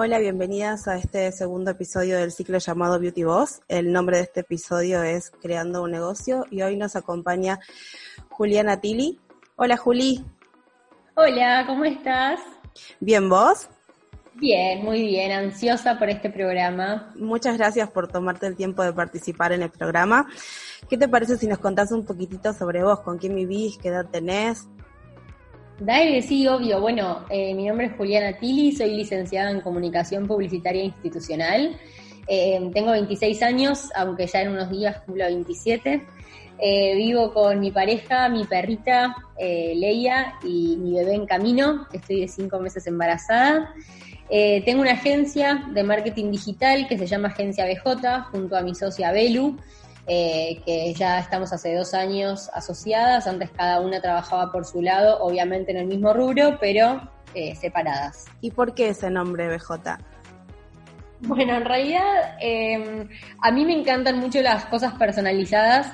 Hola, bienvenidas a este segundo episodio del ciclo llamado Beauty Boss. El nombre de este episodio es Creando un negocio y hoy nos acompaña Juliana Tili. Hola, Juli. Hola, ¿cómo estás? Bien, ¿vos? Bien, muy bien, ansiosa por este programa. Muchas gracias por tomarte el tiempo de participar en el programa. ¿Qué te parece si nos contás un poquitito sobre vos? ¿Con quién vivís? ¿Qué edad tenés? Dale, sí, obvio. Bueno, eh, mi nombre es Juliana Tili, soy licenciada en Comunicación Publicitaria Institucional. Eh, tengo 26 años, aunque ya en unos días cumplo 27. Eh, vivo con mi pareja, mi perrita Leia y mi bebé en camino. Estoy de cinco meses embarazada. tengo una agencia de marketing digital que se llama Agencia BJ, junto a mi socia Belu. Eh, que ya estamos hace dos años asociadas, antes cada una trabajaba por su lado, obviamente en el mismo rubro, pero eh, separadas. ¿Y por qué ese nombre BJ? Bueno, en realidad em, a mí me encantan mucho las cosas personalizadas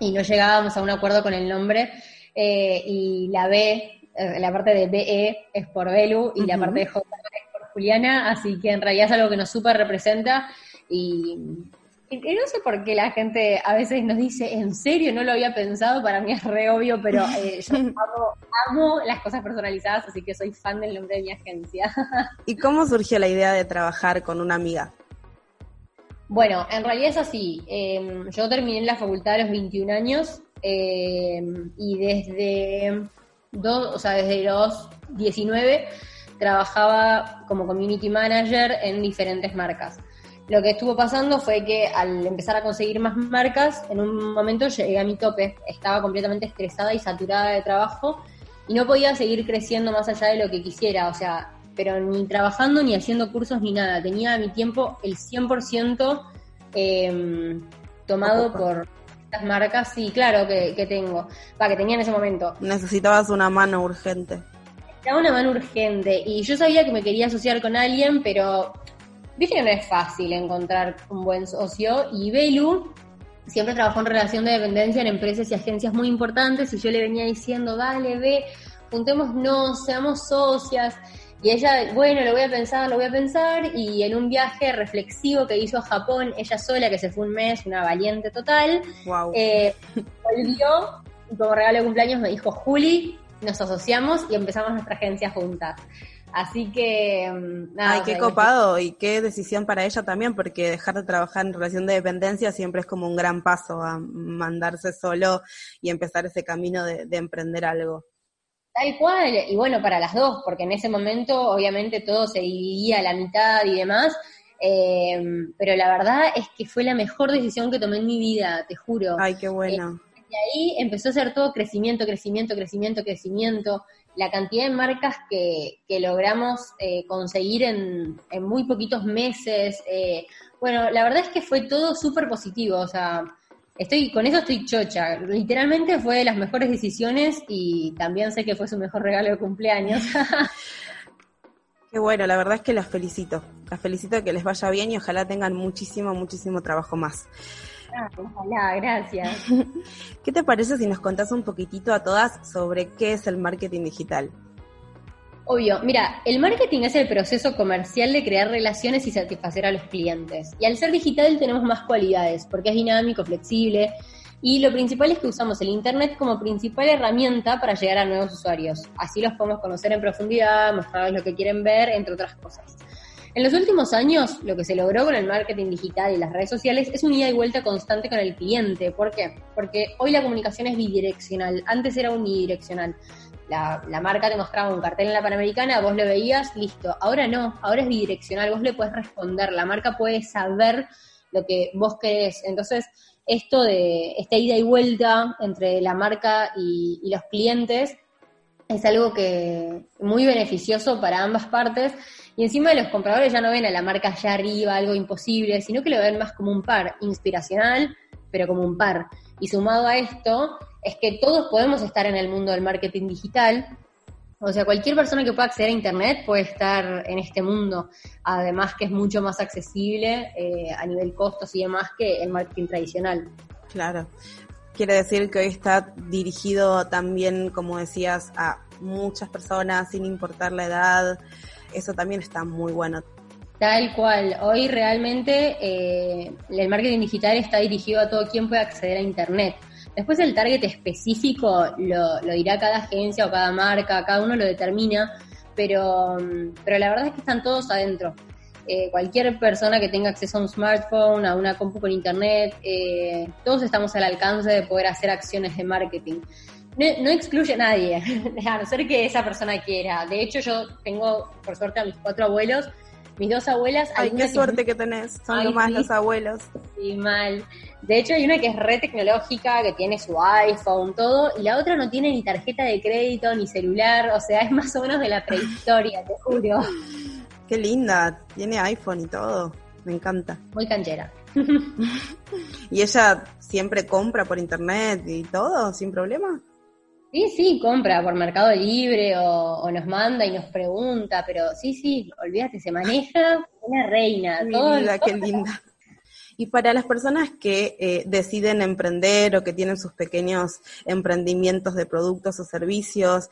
y no llegábamos a un acuerdo con el nombre eh, y la B, la parte de BE es por Belu y la parte de J es por Juliana, así que en realidad es algo que nos súper representa y y no sé por qué la gente a veces nos dice, en serio, no lo había pensado, para mí es re obvio, pero eh, yo amo, las cosas personalizadas, así que soy fan del nombre de mi agencia. ¿Y cómo surgió la idea de trabajar con una amiga? Bueno, en realidad es así. Em, yo terminé en la facultad a los 21 años em, y desde, dos, o sea, desde los 19 trabajaba como community manager en diferentes marcas. Lo que estuvo pasando fue que al empezar a conseguir más marcas, en un momento llegué a mi tope, estaba completamente estresada y saturada de trabajo y no podía seguir creciendo más allá de lo que quisiera, o sea, pero ni trabajando ni haciendo cursos ni nada, tenía mi tiempo el 100% eh, tomado por estas marcas, sí, claro que, que tengo, para que tenía en ese momento. Necesitabas una mano urgente. Necesitaba una mano urgente y yo sabía que me quería asociar con alguien, pero Viste que no es fácil encontrar un buen socio y Belu siempre trabajó en relación de dependencia en empresas y agencias muy importantes y yo le venía diciendo, dale, ve, juntémonos, seamos socias. Y ella, bueno, lo voy a pensar, lo voy a pensar. Y en un viaje reflexivo que hizo a Japón, ella sola, que se fue un mes, una valiente total, eh, volvió y como regalo de cumpleaños me dijo, Juli, nos asociamos y empezamos nuestra agencia juntas. Así que... Mm, nada, Ay, qué copado y qué decisión para ella también, porque dejar de trabajar en relación de dependencia siempre es como un gran paso a mandarse solo y empezar ese camino de, emprender algo. Tal cual, y bueno, para las dos, porque en ese momento obviamente todo se dividía a la mitad y demás, eh, pero la verdad es que fue la mejor decisión que tomé en mi vida, te juro. Ay, qué bueno. y eh, ahí empezó a ser todo crecimiento, crecimiento, crecimiento, crecimiento la cantidad de marcas que, logramos eh, conseguir en, muy poquitos meses. Eh, bueno, la verdad es que fue todo súper positivo, o sea, estoy con eso estoy chocha. Literalmente fue de las mejores decisiones y también sé que fue su mejor regalo de cumpleaños. Qué bueno, la verdad es que las felicito. Las felicito que les vaya bien y ojalá tengan muchísimo, muchísimo trabajo más. Hola, gracias. ¿Qué te parece si nos contás un poquitito a todas sobre qué es el marketing digital? Obvio, mira, el marketing es el proceso comercial de crear relaciones y satisfacer a los clientes. Y al ser digital tenemos más cualidades, porque es dinámico, flexible, y lo principal es que usamos el Internet como principal herramienta para llegar a nuevos usuarios. Así los podemos conocer en profundidad, mostrarles lo que quieren ver, entre otras cosas. En los últimos años, lo que se logró con el marketing digital y las redes sociales es un ida y vuelta constante con el cliente. ¿Por qué? Porque hoy la comunicación es bidireccional. Antes era unidireccional. La, marca te mostraba un cartel en la Panamericana, vos lo veías, listo. Ahora no, ahora es bidireccional, vos le puedes responder, la marca puede saber lo que vos querés. Entonces, esto de esta ida y vuelta entre la marca y los clientes es algo que muy beneficioso para ambas partes y encima los compradores ya no ven a la marca allá arriba, algo imposible, sino que lo ven más como un par, inspiracional, pero como un par. Y sumado a esto, es que todos podemos estar en el mundo del marketing digital. O sea, cualquier persona que pueda acceder a Internet puede estar en este mundo. Además que es mucho más accesible eh, a nivel costos y demás que el marketing tradicional. Claro. Quiere decir que hoy está dirigido también, como decías, a muchas personas sin importar la edad, eso también está muy bueno. Tal cual. Hoy realmente eh, el marketing digital está dirigido a todo quien puede acceder a Internet. Después el target específico lo, dirá cada agencia o cada marca, cada uno lo determina, pero, pero la verdad es que están todos adentro. Eh, cualquier persona que tenga acceso a un smartphone, a una compu con internet, eh, todos estamos al alcance de poder hacer acciones de marketing no, excluye a nadie, a no ser que esa persona quiera. De hecho, yo tengo, por suerte, a mis cuatro abuelos, mis dos abuelas. Ay, qué suerte que, tenés, son más los abuelos. Sí, mal. De hecho, hay una que es re tecnológica, que tiene su iPhone, todo, y la otra no tiene ni tarjeta de crédito, ni celular, o sea, es más o menos de la prehistoria, te juro. Qué linda, tiene iPhone y todo, me encanta. Muy canchera. ¿Y ella siempre compra por internet y todo, sin problema? Sí, sí, compra por Mercado Libre o, nos manda y nos pregunta, pero sí, sí, olvídate, se maneja una reina. Mira, qué linda. Y para las personas que eh, deciden emprender o que tienen sus pequeños emprendimientos de productos o servicios,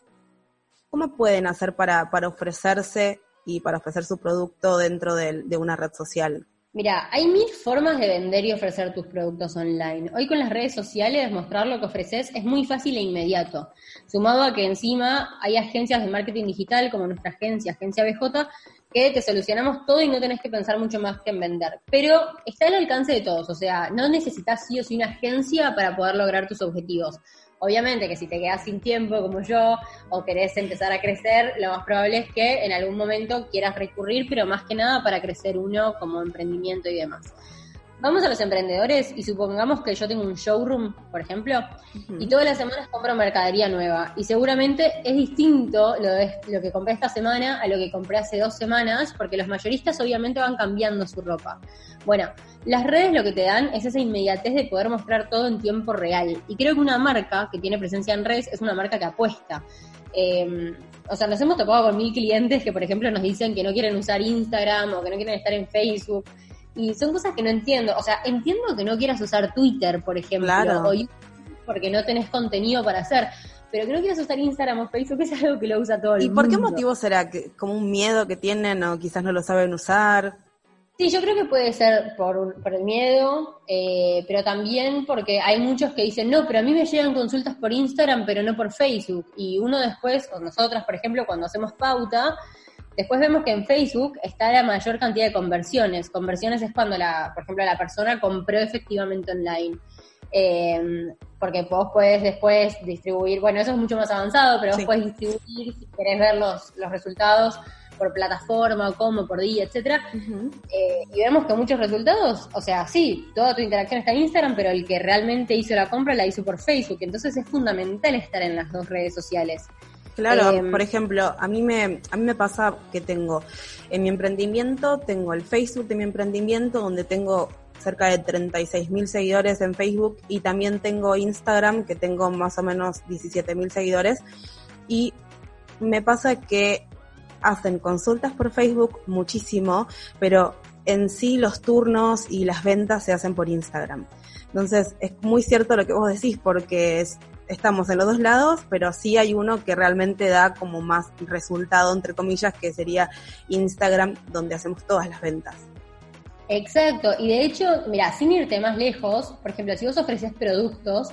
¿cómo pueden hacer para, para ofrecerse y para ofrecer su producto dentro de una red social? Mira, hay mil formas de vender y ofrecer tus productos online. Hoy con las redes sociales mostrar lo que ofreces es muy fácil e inmediato. Sumado a que encima hay agencias de marketing digital como nuestra agencia, Agencia BJ, que te solucionamos todo y no tenés que pensar mucho más que en vender. Pero está al alcance de todos, o sea, no necesitas sí o sí una agencia para poder lograr tus objetivos. Obviamente que si te quedas sin tiempo como yo o querés empezar a crecer, lo más probable es que en algún momento quieras recurrir, pero más que nada para crecer uno como emprendimiento y demás. Vamos a los emprendedores y supongamos que yo tengo un showroom, por ejemplo, y todas las semanas compro mercadería nueva. Y seguramente es distinto lo, de, lo que compré esta semana a lo que compré hace dos semanas, porque los mayoristas obviamente van cambiando su ropa. Bueno, las redes lo que te dan es esa inmediatez de poder mostrar todo en tiempo real. Y creo que una marca que tiene presencia en redes es una marca que apuesta. Em, o sea, nos hemos topado con mil clientes que, por ejemplo, nos dicen que no quieren usar Instagram o que no quieren estar en Facebook y son cosas que no entiendo. O sea, entiendo que no quieras usar Twitter, por ejemplo, o YouTube porque no tenés contenido para hacer. Pero que no quieras usar Instagram o Facebook es algo que lo usa todo el mundo. ¿Y por qué motivo será? ¿Como un miedo que tienen o quizás no lo saben usar? Sí, yo creo que puede ser por, por el miedo, eh, pero también porque hay muchos que dicen, no, pero a mí me llegan consultas por Instagram, pero no por Facebook. Y uno después, o nosotras, por ejemplo, cuando hacemos pauta, Después vemos que en Facebook está la mayor cantidad de conversiones. Conversiones es cuando, la, por ejemplo, la persona compró efectivamente online. Eh, porque vos puedes después distribuir, bueno, eso es mucho más avanzado, pero vos puedes distribuir, si querés ver los, los resultados por plataforma, o cómo, por día, etcétera. Eh, y vemos que muchos resultados, o sea, sí, toda tu interacción está en Instagram, pero el que realmente hizo la compra la hizo por Facebook. Entonces es fundamental estar en las dos redes sociales. Claro, em, por ejemplo, a mí me a mí me pasa que tengo en mi emprendimiento tengo el Facebook de mi emprendimiento donde tengo cerca de 36 mil seguidores en Facebook y también tengo Instagram que tengo más o menos 17 mil seguidores y me pasa que hacen consultas por Facebook muchísimo, pero en sí los turnos y las ventas se hacen por Instagram. Entonces es muy cierto lo que vos decís porque es, estamos en los dos lados, pero sí hay uno que realmente da como más resultado, entre comillas, que sería Instagram, donde hacemos todas las ventas. Exacto, y de hecho, mira, sin irte más lejos, por ejemplo, si vos ofreces productos,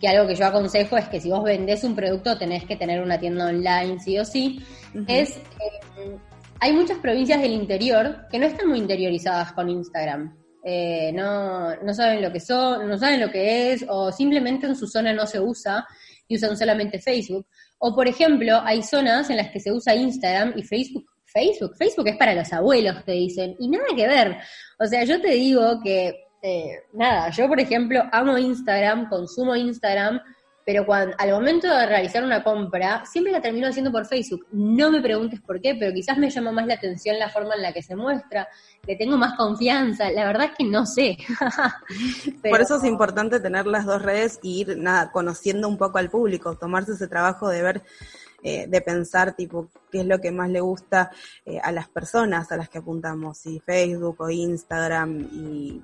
que algo que yo aconsejo es que si vos vendés un producto tenés que tener una tienda online, sí o sí, es, eh, hay muchas provincias del interior que no están muy interiorizadas con Instagram. Eh, no, no saben lo que son, no saben lo que es, o simplemente en su zona no se usa y usan solamente Facebook. O por ejemplo, hay zonas en las que se usa Instagram y Facebook. Facebook, Facebook es para los abuelos, te dicen, y nada que ver. O sea, yo te digo que eh, nada, yo por ejemplo amo Instagram, consumo Instagram, pero cuando, al momento de realizar una compra, siempre la termino haciendo por Facebook. No me preguntes por qué, pero quizás me llama más la atención la forma en la que se muestra, le tengo más confianza. La verdad es que no sé. Por eso es importante tener las dos redes y ir nada, conociendo un poco al público, tomarse ese trabajo de ver eh, de pensar tipo qué es lo que más le gusta eh, a las personas a las que apuntamos, si Facebook o Instagram y...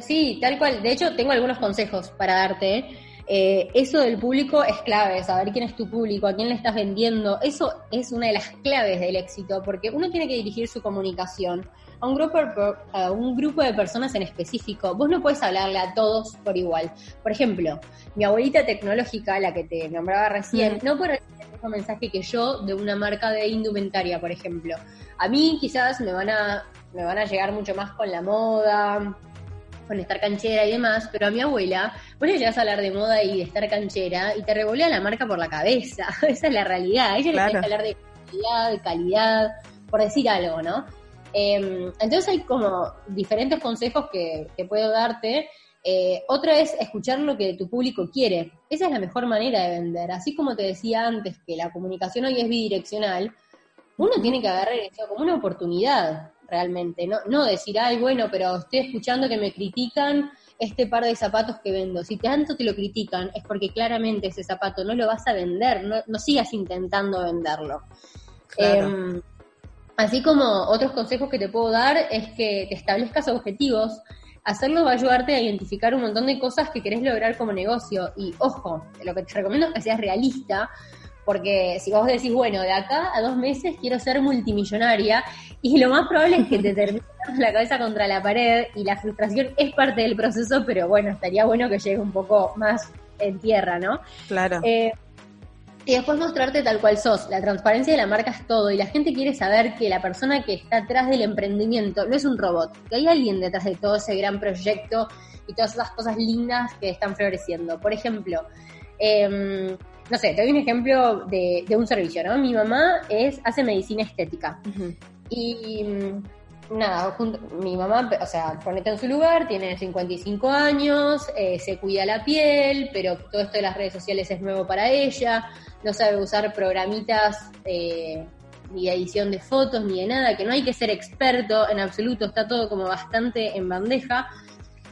sí, tal cual. De hecho, tengo algunos consejos para darte. Eh, eso del público es clave, saber quién es tu público, a quién le estás vendiendo. Eso es una de las claves del éxito, porque uno tiene que dirigir su comunicación a un grupo, a un grupo de personas en específico. Vos no puedes hablarle a todos por igual. Por ejemplo, mi abuelita tecnológica, la que te nombraba recién, no puede recibir el mismo mensaje que yo de una marca de indumentaria, por ejemplo. A mí quizás me van a, me van a llegar mucho más con la moda, con estar canchera y demás, pero a mi abuela, vos le llegas a hablar de moda y de estar canchera y te revolea la marca por la cabeza. Esa es la realidad. A ella le que hablar de calidad, de calidad, por decir algo, ¿no? Em, entonces hay como diferentes consejos que, puedo darte. Eh, otra es escuchar lo que tu público quiere. Esa es la mejor manera de vender. Así como te decía antes que la comunicación hoy es bidireccional, uno tiene que agarrar eso como una oportunidad realmente. No, no decir, ay, bueno, pero estoy escuchando que me critican este par de zapatos que vendo. Si tanto te lo critican, es porque claramente ese zapato no lo vas a vender, no, no sigas intentando venderlo. Em, Así como otros consejos que te puedo dar es que te establezcas objetivos. Hacerlo va a ayudarte a identificar un montón de cosas que querés lograr como negocio. Y ojo, lo que te recomiendo es que seas realista, porque si vos decís, bueno, de acá a dos meses quiero ser multimillonaria, y lo más probable es que te termines la cabeza contra la pared y la frustración es parte del proceso, pero bueno, estaría bueno que llegue un poco más en tierra, ¿no? Claro. Eh, y después mostrarte tal cual sos. La transparencia de la marca es todo y la gente quiere saber que la persona que está atrás del emprendimiento no es un robot, que hay alguien detrás de todo ese gran proyecto y todas esas cosas lindas que están floreciendo. Por ejemplo, em, no sé, te doy un ejemplo de, un servicio, ¿no? Mi mamá es, hace medicina estética y nada, mi mamá, o sea, ponete en su lugar, tiene 55 años, eh, se cuida la piel, pero todo esto de las redes sociales es nuevo para ella, no sabe usar programitas eh, ni de edición de fotos ni de nada, que no hay que ser experto en absoluto, está todo como bastante en bandeja.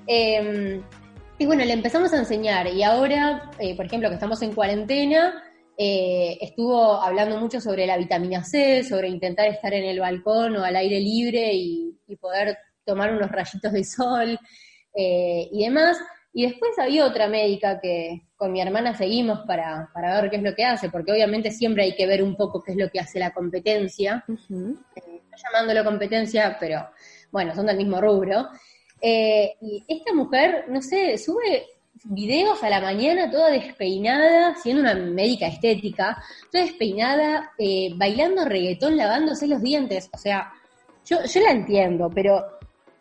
Em, y bueno, le empezamos a enseñar y ahora, eh, por ejemplo, que estamos en cuarentena, eh, estuvo hablando mucho sobre la vitamina C, sobre intentar estar en el balcón o al aire libre y, poder tomar unos rayitos de sol eh, y demás. Y después había otra médica que con mi hermana seguimos para, para, ver qué es lo que hace, porque obviamente siempre hay que ver un poco qué es lo que hace la competencia. Eh, llamándolo competencia, pero bueno, son del mismo rubro. Y esta mujer, no sé, sube videos a la mañana toda despeinada, siendo una médica estética, toda despeinada, eh, bailando reggaetón, lavándose los dientes. O sea, yo, yo la entiendo, pero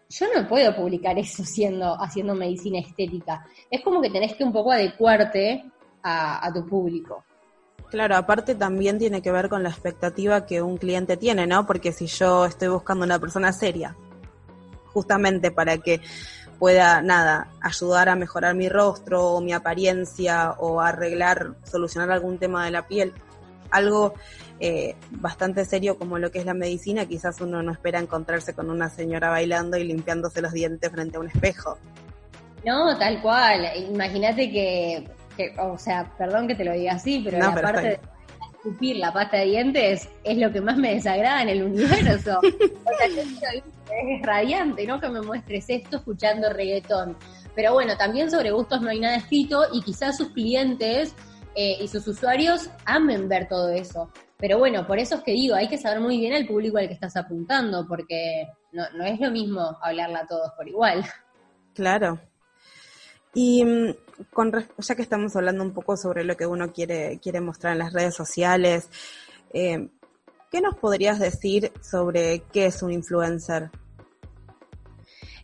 yo no puedo publicar eso siendo, haciendo medicina estética. Es como que tenés que un poco adecuarte a, a tu público. Claro, aparte también tiene que ver con la expectativa que un cliente tiene, ¿no? Porque si yo estoy buscando una persona seria, justamente para que pueda, nada, ayudar a mejorar mi rostro o mi apariencia o arreglar, solucionar algún tema de la piel. Algo eh, bastante serio como lo que es la medicina, quizás uno no espera encontrarse con una señora bailando y limpiándose los dientes frente a un espejo. No, tal cual. Imagínate que, o sea, perdón que te lo diga así, pero la parte de escupir la pasta de dientes es lo que más me desagrada en el universo. o sea, es radiante, ¿no? Que me muestres esto escuchando reggaetón. Pero bueno, también sobre gustos no hay nada escrito y quizás sus clientes eh, y sus usuarios amen ver todo eso. Pero bueno, por eso es que digo, hay que saber muy bien al público al que estás apuntando, porque no, no es lo mismo hablarla a todos por igual. Claro. Y mm, con, ya que estamos hablando un poco sobre lo que uno quiere, quiere mostrar en las redes sociales, eh, ¿qué nos podrías decir sobre qué es un influencer?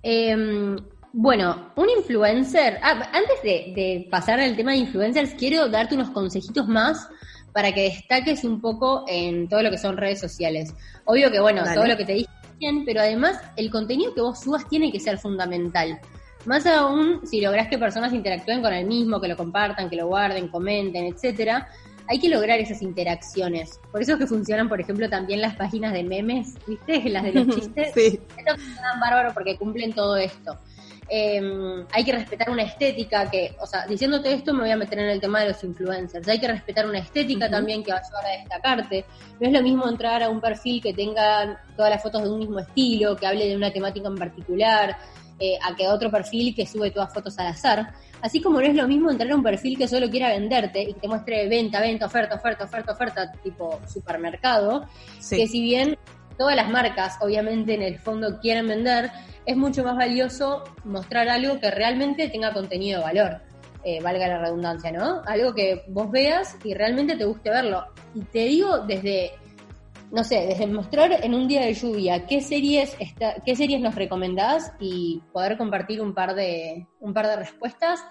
Em, bueno, un influencer, ah, antes de, pasar al tema de influencers, quiero darte unos consejitos más para que destaques un poco en todo lo que son redes sociales. Obvio que, bueno, todo lo que te dije bien, pero además el contenido que vos subas tiene que ser fundamental. Más aún si lográs que personas interactúen con el mismo, que lo compartan, que lo guarden, comenten, etcétera, hay que lograr esas interacciones. Por eso es que funcionan, por ejemplo, también las páginas de memes, ¿viste? Las de los chistes. sí. Estas funcionan bárbaro porque cumplen todo esto. Em, hay que respetar una estética que, o sea, diciéndote esto me voy a meter en el tema de los influencers. Hay que respetar una estética también que va a ayudar a destacarte. No es lo mismo entrar a un perfil que tenga todas las fotos de un mismo estilo, que hable de una temática en particular, eh, a que otro perfil que sube todas fotos al azar. Así como no es lo mismo entrar a un perfil que solo quiera venderte y que te muestre venta, venta, oferta, oferta, oferta, oferta, tipo supermercado, que si bien todas las marcas obviamente en el fondo quieren vender, es mucho más valioso mostrar algo que realmente tenga contenido de valor, eh, valga la redundancia, ¿no? Algo que vos veas y realmente te guste verlo. Y te digo desde, no sé, desde mostrar en un día de lluvia qué series, está, qué series nos recomendás y poder compartir un par de, un par de respuestas,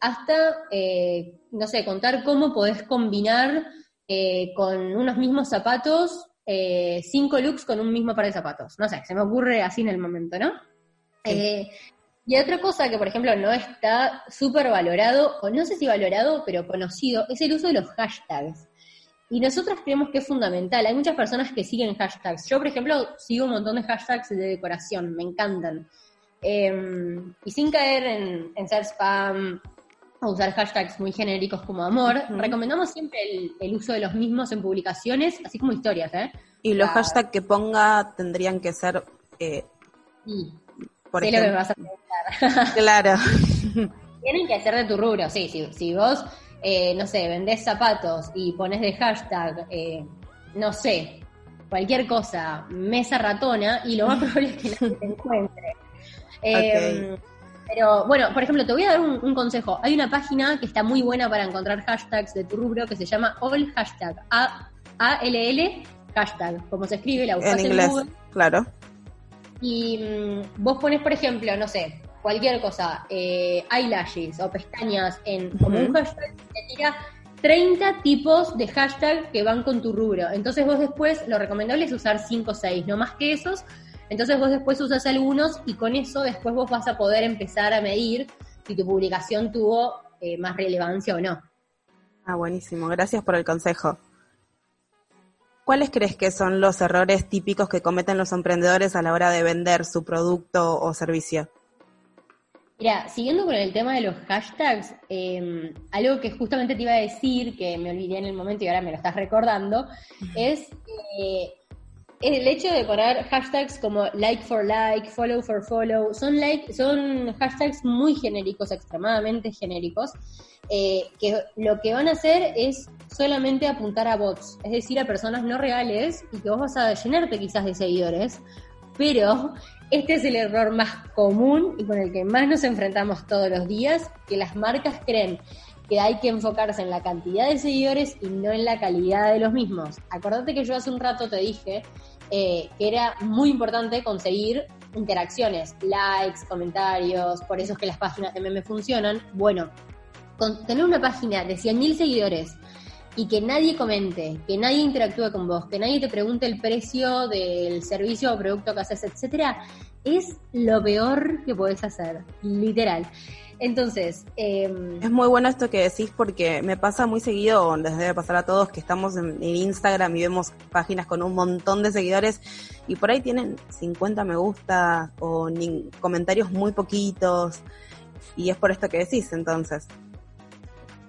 hasta, eh, no sé, contar cómo podés combinar eh, con unos mismos zapatos eh, cinco looks con un mismo par de zapatos. No sé, se me ocurre así en el momento, ¿no? Eh, y otra cosa que, por ejemplo, no está súper valorado, o no sé si valorado, pero conocido, es el uso de los hashtags. Y nosotros creemos que es fundamental. Hay muchas personas que siguen hashtags. Yo, por ejemplo, sigo un montón de hashtags de decoración, me encantan. Em, y sin caer en, en ser spam o usar hashtags muy genéricos como amor, recomendamos siempre el, uso de los mismos en publicaciones, así como historias, ¿eh? Y los hashtags que ponga tendrían que ser... Eh, por ejemplo. lo que me vas a preguntar. claro. Tienen que ser de tu rubro, sí. Si, si vos, eh, no sé, vendés zapatos y pones de hashtag, eh, no sé, cualquier cosa, mesa ratona, y lo más probable es que nadie te encuentre. Eh, pero bueno, por ejemplo, te voy a dar un, consejo. Hay una página que está muy buena para encontrar hashtags de tu rubro que se llama All Hashtag. A-L-L hashtag. Como se escribe, la buscas en, inglés, Google. Claro. Y mm, vos pones, por ejemplo, no sé, cualquier cosa, eh, eyelashes o pestañas en como un hashtag, te tira 30 tipos de hashtag que van con tu rubro. Entonces vos después, lo recomendable es usar 5 o 6, no más que esos, entonces vos después usas algunos y con eso después vos vas a poder empezar a medir si tu publicación tuvo eh, más relevancia o no. Ah, buenísimo. Gracias por el consejo. ¿Cuáles crees que son los errores típicos que cometen los emprendedores a la hora de vender su producto o servicio? Mira, siguiendo con el tema de los hashtags, em, algo que justamente te iba a decir, que me olvidé en el momento y ahora me lo estás recordando, es eh, el hecho de poner hashtags como like for like, follow for follow, son like, son hashtags muy genéricos, extremadamente genéricos, eh, que lo que van a hacer es solamente apuntar a bots, es decir, a personas no reales y que vos vas a llenarte quizás de seguidores, pero este es el error más común y con el que más nos enfrentamos todos los días, que las marcas creen que hay que enfocarse en la cantidad de seguidores y no en la calidad de los mismos. Acordate que yo hace un rato te dije eh, que era muy importante conseguir interacciones, likes, comentarios, por eso es que las páginas de meme funcionan. Bueno, tener una página de 100.000 seguidores y que nadie comente, que nadie interactúe con vos, que nadie te pregunte el precio del servicio o producto que haces, etcétera, es lo peor que podés hacer, literal. Entonces, em, es muy bueno esto que decís porque me pasa muy seguido, les debe pasar a todos que estamos en, Instagram y vemos páginas con un montón de seguidores y por ahí tienen 50 me gusta o comentarios muy poquitos y es por esto que decís entonces.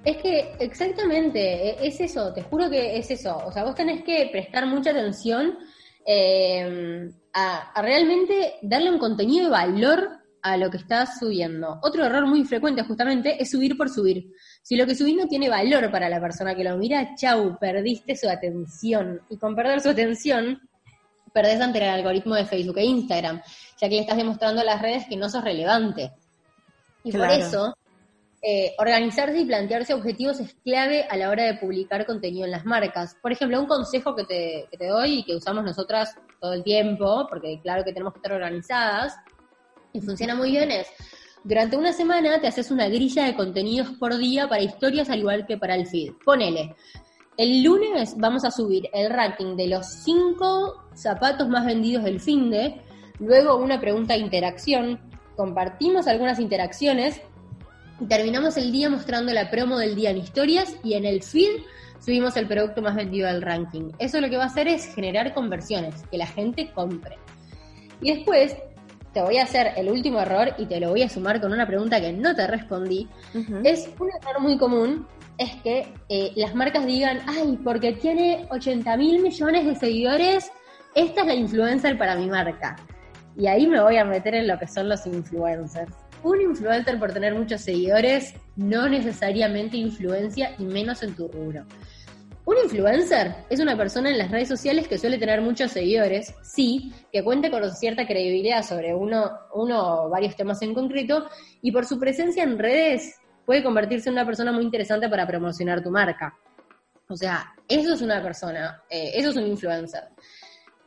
Es que exactamente, e, es eso, te juro que es eso. O sea, vos tenés que prestar mucha atención a, a realmente darle un contenido de valor a lo que estás subiendo. Otro error muy frecuente justamente es subir por subir. Si lo que subís no tiene valor para la persona que lo mira, chau, perdiste su atención. Y con perder su atención, perdés ante el algoritmo de Facebook e Instagram, ya que le estás demostrando a las redes que no sos relevante. Y por eso, eh, organizarse y plantearse objetivos es clave a la hora de publicar contenido en las marcas. Por ejemplo, un consejo que te, que te doy y que usamos nosotras todo el tiempo, porque claro que tenemos que estar organizadas, y funciona muy bien es, durante una semana te haces una grilla de contenidos por día para historias al igual que para el feed. Ponele, el lunes vamos a subir el ranking de los cinco zapatos más vendidos del fin de luego una pregunta de interacción, compartimos algunas interacciones y terminamos el día mostrando la promo del día en historias y en el feed subimos el producto más vendido del ranking. Eso lo que va a hacer es generar conversiones, que la gente compre. Y después te voy a hacer el último error y te lo voy a sumar con una pregunta que no te respondí. Es un error muy común, es que eh, las marcas digan, ay, porque tiene 80 mil millones de seguidores, esta es la influencer para mi marca. Y ahí me voy a meter en lo que son los influencers. Un influencer por tener muchos seguidores no necesariamente influencia y menos en tu rubro. Un influencer es una persona en las redes sociales que suele tener muchos seguidores, sí, que cuente con cierta credibilidad sobre uno, uno o varios temas en concreto, y por su presencia en redes puede convertirse en una persona muy interesante para promocionar tu marca. O sea, eso es una persona, eh, eso es un influencer.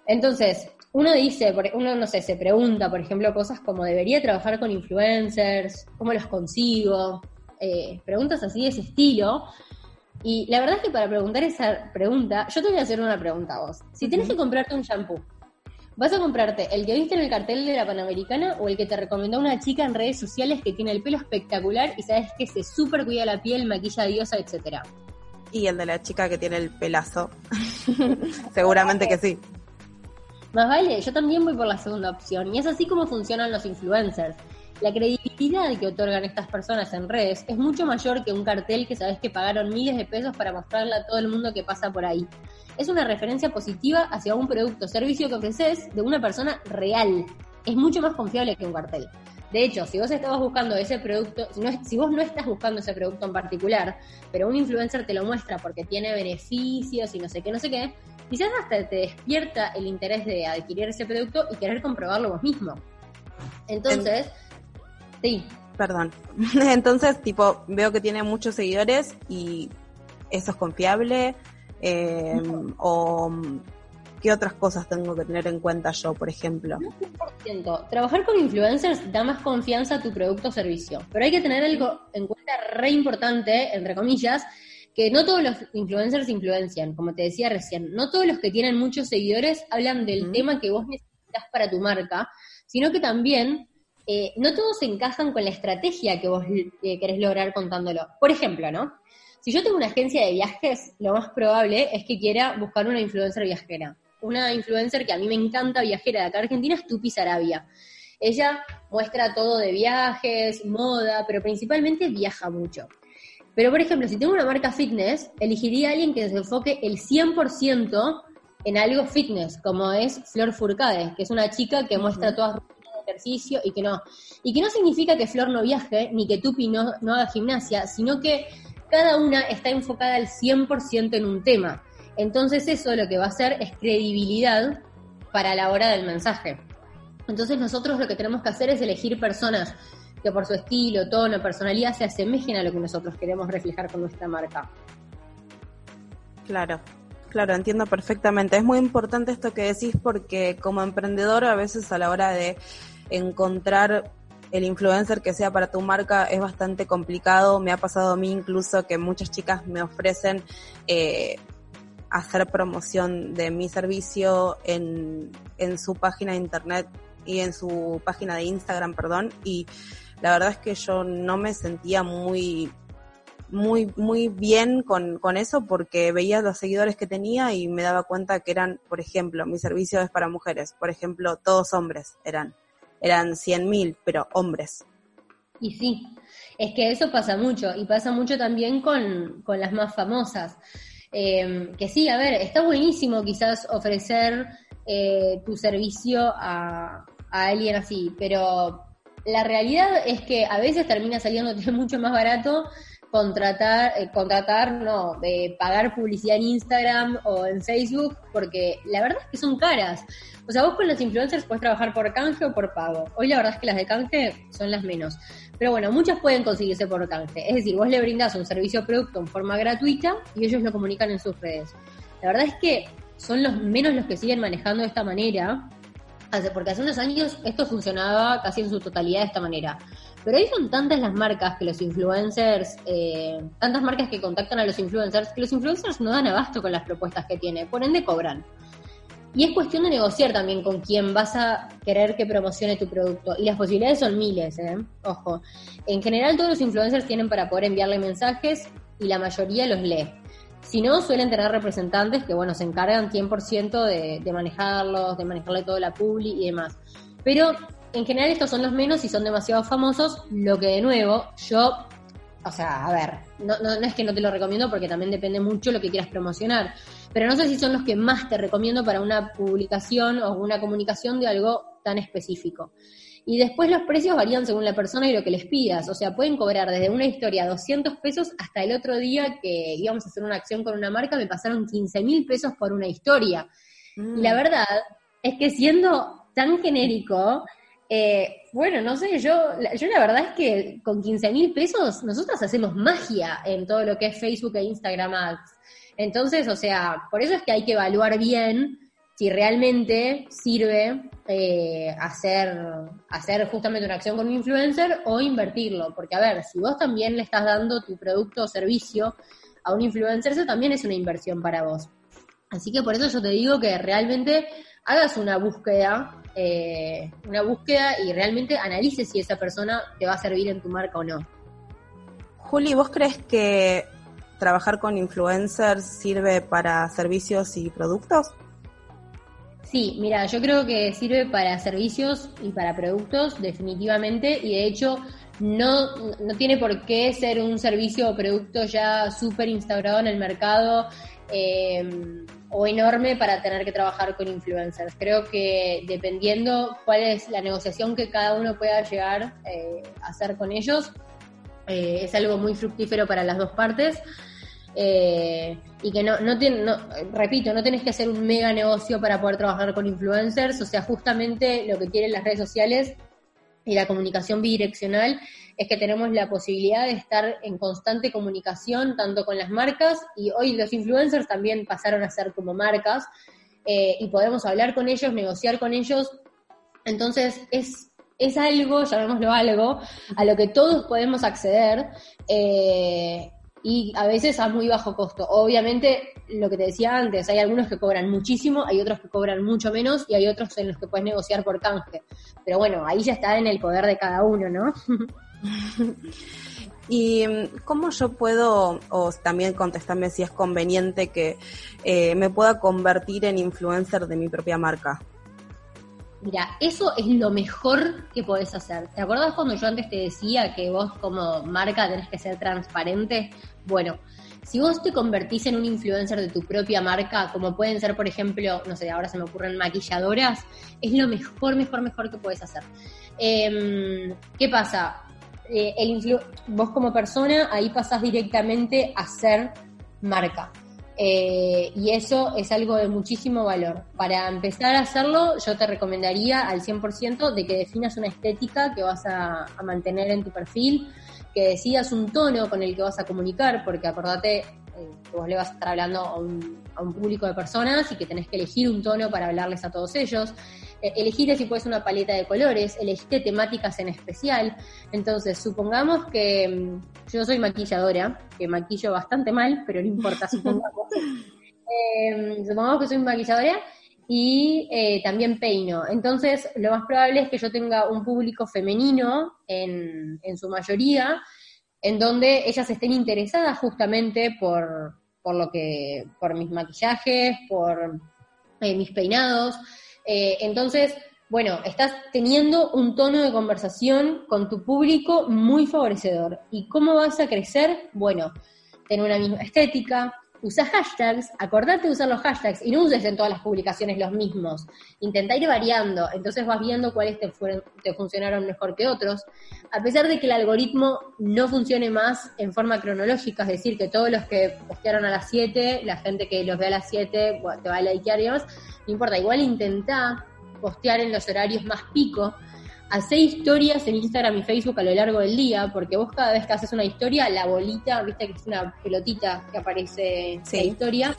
Entonces, uno dice, uno no sé, se pregunta, por ejemplo, cosas como debería trabajar con influencers, cómo los consigo, eh, preguntas así de ese estilo, y la verdad es que para preguntar esa pregunta, yo te voy a hacer una pregunta a vos. Si tienes que comprarte un shampoo, ¿vas a comprarte el que viste en el cartel de la Panamericana o el que te recomendó una chica en redes sociales que tiene el pelo espectacular y sabes que se súper cuida la piel, maquilla diosa, etcétera? Y el de la chica que tiene el pelazo. Seguramente que sí. Más vale, yo también voy por la segunda opción. Y es así como funcionan los influencers. La credibilidad que otorgan estas personas en redes es mucho mayor que un cartel que sabes que pagaron miles de pesos para mostrarle a todo el mundo que pasa por ahí. Es una referencia positiva hacia un producto o servicio que ofreces de una persona real. Es mucho más confiable que un cartel. De hecho, si vos estabas buscando ese producto, si, si, vos no estás buscando ese producto en particular, pero un influencer te lo muestra porque tiene beneficios y no sé qué, no sé qué, quizás hasta te despierta el interés de adquirir ese producto y querer comprobarlo vos mismo. Entonces, Sí. Perdón. Entonces, tipo, veo que tiene muchos seguidores y eso es confiable. Eh, o qué otras cosas tengo que tener en cuenta yo, por ejemplo. 100%. Trabajar con influencers da más confianza a tu producto o servicio, pero hay que tener algo en cuenta re importante, entre comillas, que no todos los influencers influencian, como te decía recién, no todos los que tienen muchos seguidores hablan del tema que vos necesitas para tu marca, sino que también eh, no todos se encajan con la estrategia que vos eh, querés lograr contándolo. Por ejemplo, ¿no? Si yo tengo una agencia de viajes, lo más probable es que quiera buscar una influencer viajera. Una influencer que a mí me encanta viajera de acá a Argentina es Tupi Sarabia. Ella muestra todo de viajes, moda, pero principalmente viaja mucho. Pero, por ejemplo, si tengo una marca fitness, elegiría a alguien que se enfoque el 100% en algo fitness, como es Flor Furcade, que es una chica que muestra todas ejercicio y que no. Y que no significa que Flor no viaje, ni que Tupi no, no haga gimnasia, sino que cada una está enfocada al 100% en un tema. Entonces eso lo que va a hacer es credibilidad para la hora del mensaje. Entonces nosotros lo que tenemos que hacer es elegir personas que por su estilo, tono, personalidad se asemejen a lo que nosotros queremos reflejar con nuestra marca. Claro, claro, entiendo perfectamente. Es muy importante esto que decís porque como emprendedor a veces a la hora de encontrar el influencer que sea para tu marca es bastante complicado. Me ha pasado a mí incluso que muchas chicas me ofrecen eh, hacer promoción de mi servicio en, en su página de internet y en su página de Instagram, perdón, y la verdad es que yo no me sentía muy muy muy bien con, con eso porque veía los seguidores que tenía y me daba cuenta que eran, por ejemplo, mi servicio es para mujeres, por ejemplo, todos hombres eran eran 100.000, pero hombres. Y sí, es que eso pasa mucho, y pasa mucho también con, las más famosas. Eh, que sí, a ver, está buenísimo quizás ofrecer eh, tu servicio a, a alguien así, pero la realidad es que a veces termina saliéndote mucho más barato contratar, eh, contratar, no, de pagar publicidad en Instagram o en Facebook, porque la verdad es que son caras. O sea, vos con los influencers puedes trabajar por canje o por pago. Hoy la verdad es que las de canje son las menos. Pero bueno, muchas pueden conseguirse por canje. Es decir, vos le brindás un servicio o producto en forma gratuita y ellos lo comunican en sus redes. La verdad es que son los menos los que siguen manejando de esta manera, porque hace unos años esto funcionaba casi en su totalidad de esta manera. Pero hoy son tantas las marcas que los influencers, eh, tantas marcas que contactan a los influencers, que los influencers no dan abasto con las propuestas que tiene, por ende cobran. y es cuestión de negociar también con quién vas a querer que promocione tu producto. Y las posibilidades son miles, ¿eh? Ojo. En general todos los influencers tienen para poder enviarle mensajes y la mayoría los lee. Si no, suelen tener representantes que, bueno, se encargan 100% de, de manejarlos, de manejarle toda la publi y demás. Pero en general estos son los menos y son demasiado famosos, lo que de nuevo yo, o sea, a ver, no, no, no es que no te lo recomiendo porque también depende mucho lo que quieras promocionar, pero no sé si son los que más te recomiendo para una publicación o una comunicación de algo tan específico. Y después los precios varían según la persona y lo que les pidas. O sea, pueden cobrar desde una historia 200 pesos hasta el otro día que íbamos a hacer una acción con una marca, me pasaron 15 mil pesos por una historia. Y la mm. verdad es que siendo tan genérico, eh, bueno, no sé, yo, yo la verdad es que con 15 mil pesos nosotros hacemos magia en todo lo que es Facebook e Instagram Ads. Entonces, o sea, por eso es que hay que evaluar bien si realmente sirve eh, hacer, hacer justamente una acción con un influencer o invertirlo. Porque, a ver, si vos también le estás dando tu producto o servicio a un influencer, eso también es una inversión para vos. Así que por eso yo te digo que realmente hagas una búsqueda, eh, una búsqueda y realmente analices si esa persona te va a servir en tu marca o no. Juli, ¿vos crees que trabajar con influencers sirve para servicios y productos? Sí, mira, yo creo que sirve para servicios y para productos definitivamente y de hecho no, no tiene por qué ser un servicio o producto ya súper instaurado en el mercado eh, o enorme para tener que trabajar con influencers. Creo que dependiendo cuál es la negociación que cada uno pueda llegar eh, a hacer con ellos, eh, es algo muy fructífero para las dos partes. Y que no, no, no, repito, no tenés que hacer un mega negocio para poder trabajar con influencers, o sea, justamente lo que quieren las redes sociales y la comunicación bidireccional es que tenemos la posibilidad de estar en constante comunicación tanto con las marcas y hoy los influencers también pasaron a ser como marcas eh, y podemos hablar con ellos, negociar con ellos. Entonces es, es algo, llamémoslo algo, a lo que todos podemos acceder. Eh, y a veces a muy bajo costo. Obviamente, lo que te decía antes, hay algunos que cobran muchísimo, hay otros que cobran mucho menos y hay otros en los que puedes negociar por canje. Pero bueno, ahí ya está en el poder de cada uno, ¿no? ¿Y mm, cómo yo puedo, o también contestarme si es conveniente que eh, me pueda convertir en influencer de mi propia marca? Mira, eso es lo mejor que podés hacer. ¿Te acuerdas cuando yo antes te decía que vos como marca tenés que ser transparente? Bueno, si vos te convertís en un influencer de tu propia marca, como pueden ser, por ejemplo, no sé, ahora se me ocurren maquilladoras, es lo mejor, mejor, mejor que puedes hacer. Em, ¿Qué pasa? Eh, el vos como persona ahí pasás directamente a ser marca. Eh, y eso es algo de muchísimo valor. Para empezar a hacerlo, yo te recomendaría al 100% de que definas una estética que vas a, mantener en tu perfil, que decidas un tono con el que vas a comunicar, porque acordate eh, que vos le vas a estar hablando a un, a un público de personas y que tenés que elegir un tono para hablarles a todos ellos. Elegir si puedes una paleta de colores, elegiste temáticas en especial. Entonces, supongamos que mm, yo soy maquilladora, que maquillo bastante mal, pero no importa, supongamos. Em, supongamos que soy maquilladora y eh, también peino. Entonces, lo más probable es que yo tenga un público femenino en, en su mayoría, en donde ellas estén interesadas justamente por, por lo que, por mis maquillajes, por eh, mis peinados. Eh, entonces, bueno, estás teniendo un tono de conversación con tu público muy favorecedor. ¿Y cómo vas a crecer? Bueno, tener una misma estética, usa hashtags, acordate de usar los hashtags y no uses en todas las publicaciones los mismos. Intenta ir variando, entonces vas viendo cuáles te, te funcionaron mejor que otros. A pesar de que el algoritmo no funcione más en forma cronológica, es decir, que todos los que postearon a las 7, la gente que los ve a las 7 te va a likear y demás, no importa, igual intenta postear en los horarios más pico Hacé historias en Instagram y Facebook a lo largo del día, porque vos cada vez que haces una historia, la bolita, viste que es una pelotita que aparece en la historia,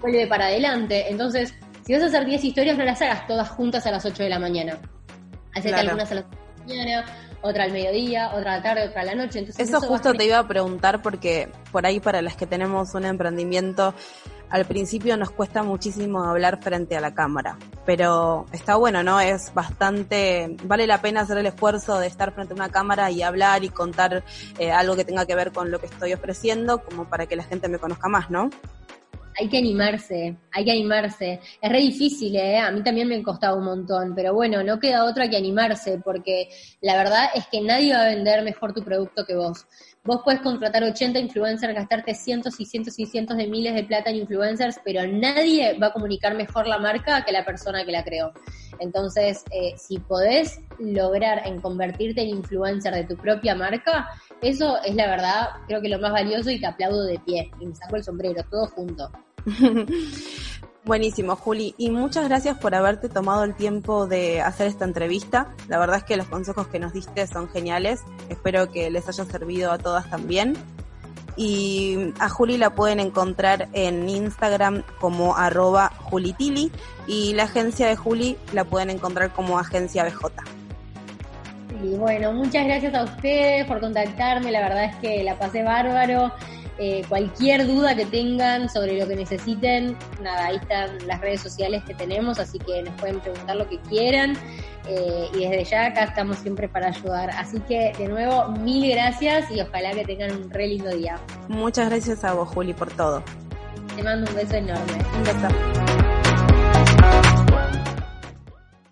vuelve para adelante. Entonces, si vas a hacer 10 historias, no las hagas todas juntas a las 8 de la mañana. Hacete algunas a las 8 de la mañana, otra al mediodía, otra a la tarde, otra a la noche. Entonces, eso, justo te iba a preguntar porque por ahí para las que tenemos un emprendimiento, al principio nos cuesta muchísimo hablar frente a la cámara, pero está bueno, ¿no? Es bastante, vale la pena hacer el esfuerzo de estar frente a una cámara y hablar y contar eh, algo que tenga que ver con lo que estoy ofreciendo, como para que la gente me conozca más, ¿no? Hay que animarse, hay que animarse. Es re difícil, ¿eh? A mí también me ha costado un montón, pero bueno, no queda otra que animarse, porque la verdad es que nadie va a vender mejor tu producto que vos. Vos puedes contratar 80 influencers, gastarte cientos y cientos y cientos de miles de plata en influencers, pero nadie va a comunicar mejor la marca que la persona que la creó. Entonces, eh, si podés lograr en convertirte en influencer de tu propia marca, eso es la verdad, creo que lo más valioso y te aplaudo de pie y me saco el sombrero, todo junto. Buenísimo, Juli. Y muchas gracias por haberte tomado el tiempo de hacer esta entrevista. La verdad es que los consejos que nos diste son geniales. Espero que les haya servido a todas también. Y a Juli la pueden encontrar en Instagram como arroba julitili y la agencia de Juli la pueden encontrar como agencia BJ. Y bueno, muchas gracias a ustedes por contactarme. La verdad es que la pasé bárbaro. Eh, cualquier duda que tengan sobre lo que necesiten, nada, ahí están las redes sociales que tenemos, así que nos pueden preguntar lo que quieran. Eh, y desde ya acá estamos siempre para ayudar. Así que de nuevo, mil gracias y ojalá que tengan un re lindo día. Muchas gracias a vos, Juli, por todo. Te mando un beso enorme. Un beso.